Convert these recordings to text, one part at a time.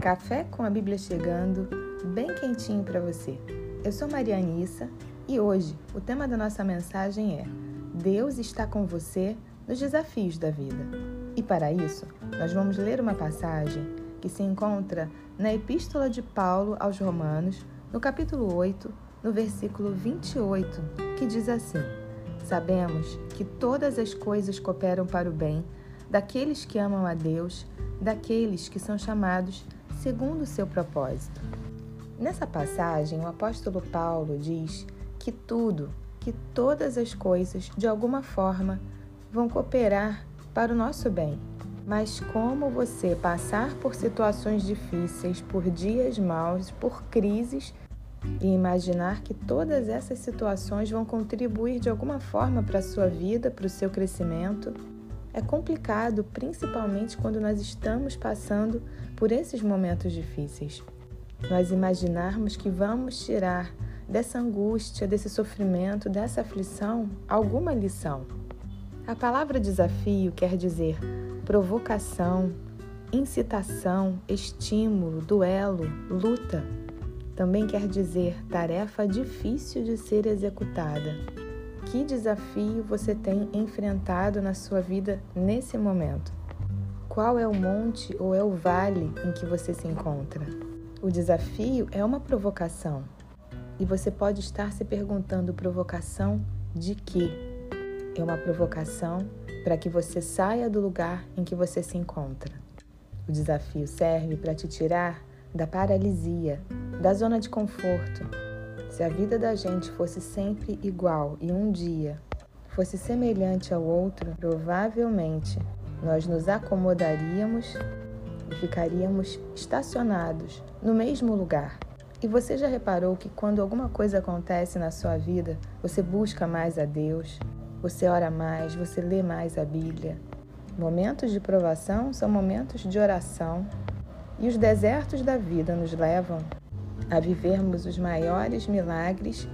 Café com a Bíblia chegando, bem quentinho para você. Eu sou Maria Anissa e hoje o tema da nossa mensagem é Deus está com você nos desafios da vida. E para isso, nós vamos ler uma passagem que se encontra na Epístola de Paulo aos Romanos, no capítulo 8, no versículo 28, que diz assim: Sabemos que todas as coisas cooperam para o bem daqueles que amam a Deus, daqueles que são chamados segundo o seu propósito. Nessa passagem, o apóstolo Paulo diz que tudo, que todas as coisas, de alguma forma, vão cooperar para o nosso bem. Mas como você passar por situações difíceis, por dias maus, por crises e imaginar que todas essas situações vão contribuir de alguma forma para a sua vida, para o seu crescimento, é complicado, principalmente quando nós estamos passando por esses momentos difíceis. Nós imaginarmos que vamos tirar dessa angústia, desse sofrimento, dessa aflição, alguma lição. A palavra desafio quer dizer provocação, incitação, estímulo, duelo, luta. Também quer dizer tarefa difícil de ser executada. Que desafio você tem enfrentado na sua vida nesse momento? Qual é o monte ou é o vale em que você se encontra? O desafio é uma provocação. E você pode estar se perguntando: provocação de quê? É uma provocação para que você saia do lugar em que você se encontra. O desafio serve para te tirar da paralisia, da zona de conforto, se a vida da gente fosse sempre igual e um dia fosse semelhante ao outro, provavelmente nós nos acomodaríamos e ficaríamos estacionados no mesmo lugar. E você já reparou que quando alguma coisa acontece na sua vida, você busca mais a Deus, você ora mais, você lê mais a Bíblia? Momentos de provação são momentos de oração. E os desertos da vida nos levam a vivermos os maiores milagres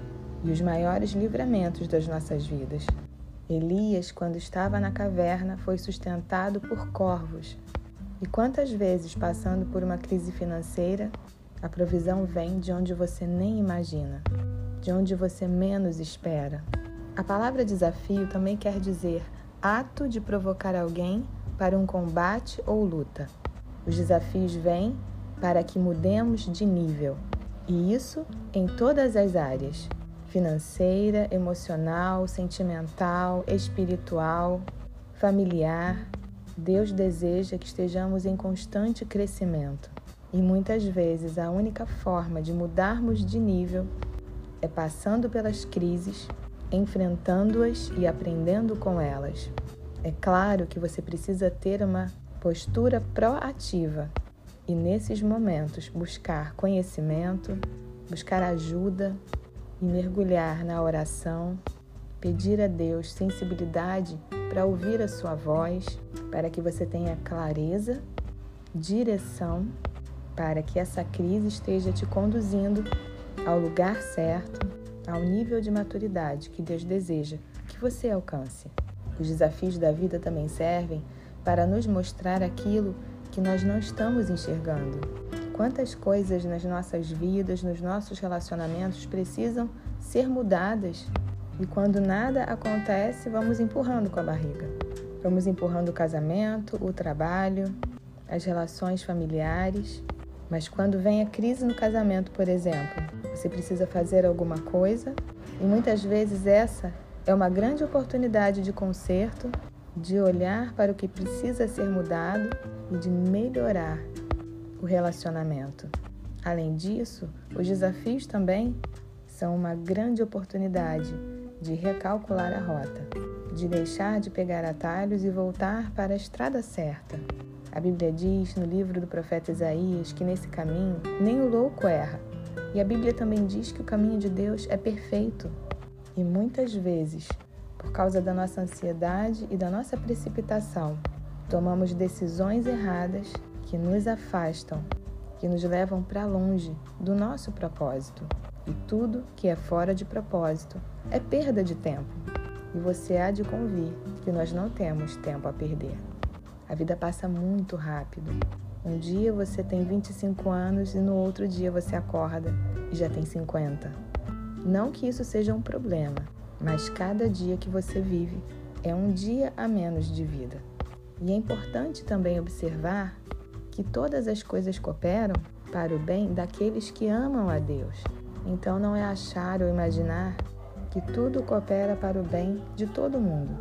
e os maiores livramentos das nossas vidas. Elias, quando estava na caverna, foi sustentado por corvos. E quantas vezes, passando por uma crise financeira, a provisão vem de onde você nem imagina, de onde você menos espera. A palavra desafio também quer dizer ato de provocar alguém para um combate ou luta. Os desafios vêm para que mudemos de nível, e isso em todas as áreas: financeira, emocional, sentimental, espiritual, familiar. Deus deseja que estejamos em constante crescimento. E muitas vezes a única forma de mudarmos de nível é passando pelas crises, enfrentando-as e aprendendo com elas. É claro que você precisa ter uma postura proativa e nesses momentos buscar conhecimento, buscar ajuda e mergulhar na oração, pedir a Deus sensibilidade para ouvir a sua voz, para que você tenha clareza, direção, para que essa crise esteja te conduzindo ao lugar certo, ao nível de maturidade que Deus deseja que você alcance. Os desafios da vida também servem para nos mostrar aquilo que nós não estamos enxergando. Quantas coisas nas nossas vidas, nos nossos relacionamentos precisam ser mudadas e quando nada acontece, vamos empurrando com a barriga. Vamos empurrando o casamento, o trabalho, as relações familiares. Mas quando vem a crise no casamento, por exemplo, você precisa fazer alguma coisa e muitas vezes essa é uma grande oportunidade de conserto de olhar para o que precisa ser mudado e de melhorar o relacionamento. Além disso, os desafios também são uma grande oportunidade de recalcular a rota, de deixar de pegar atalhos e voltar para a estrada certa. A Bíblia diz no livro do profeta Isaías que nesse caminho nem o louco erra. E a Bíblia também diz que o caminho de Deus é perfeito. E muitas vezes por causa da nossa ansiedade e da nossa precipitação, tomamos decisões erradas que nos afastam, que nos levam para longe do nosso propósito. E tudo que é fora de propósito é perda de tempo. E você há de convir que nós não temos tempo a perder. A vida passa muito rápido. Um dia você tem 25 anos e no outro dia você acorda e já tem 50. Não que isso seja um problema, mas cada dia que você vive é um dia a menos de vida. E é importante também observar que todas as coisas cooperam para o bem daqueles que amam a Deus. Então não é achar ou imaginar que tudo coopera para o bem de todo mundo.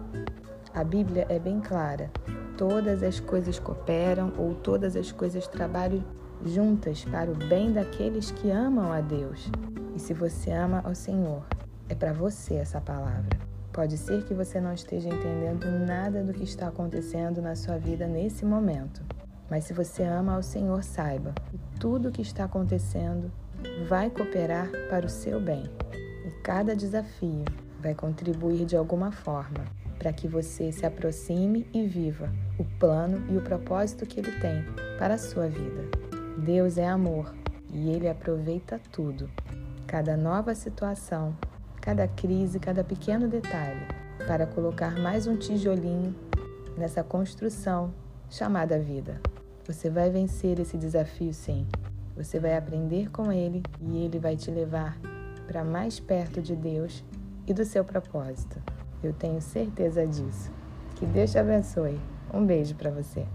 A Bíblia é bem clara: todas as coisas cooperam ou todas as coisas trabalham juntas para o bem daqueles que amam a Deus. E se você ama ao Senhor, é para você essa palavra. Pode ser que você não esteja entendendo nada do que está acontecendo na sua vida nesse momento. Mas se você ama ao Senhor, saiba que tudo o que está acontecendo vai cooperar para o seu bem. E cada desafio vai contribuir de alguma forma para que você se aproxime e viva o plano e o propósito que Ele tem para a sua vida. Deus é amor e Ele aproveita tudo, cada nova situação, cada crise, cada pequeno detalhe, para colocar mais um tijolinho nessa construção chamada vida. Você vai vencer esse desafio sim. Você vai aprender com ele e ele vai te levar para mais perto de Deus e do seu propósito. Eu tenho certeza disso. Que Deus te abençoe. Um beijo para você.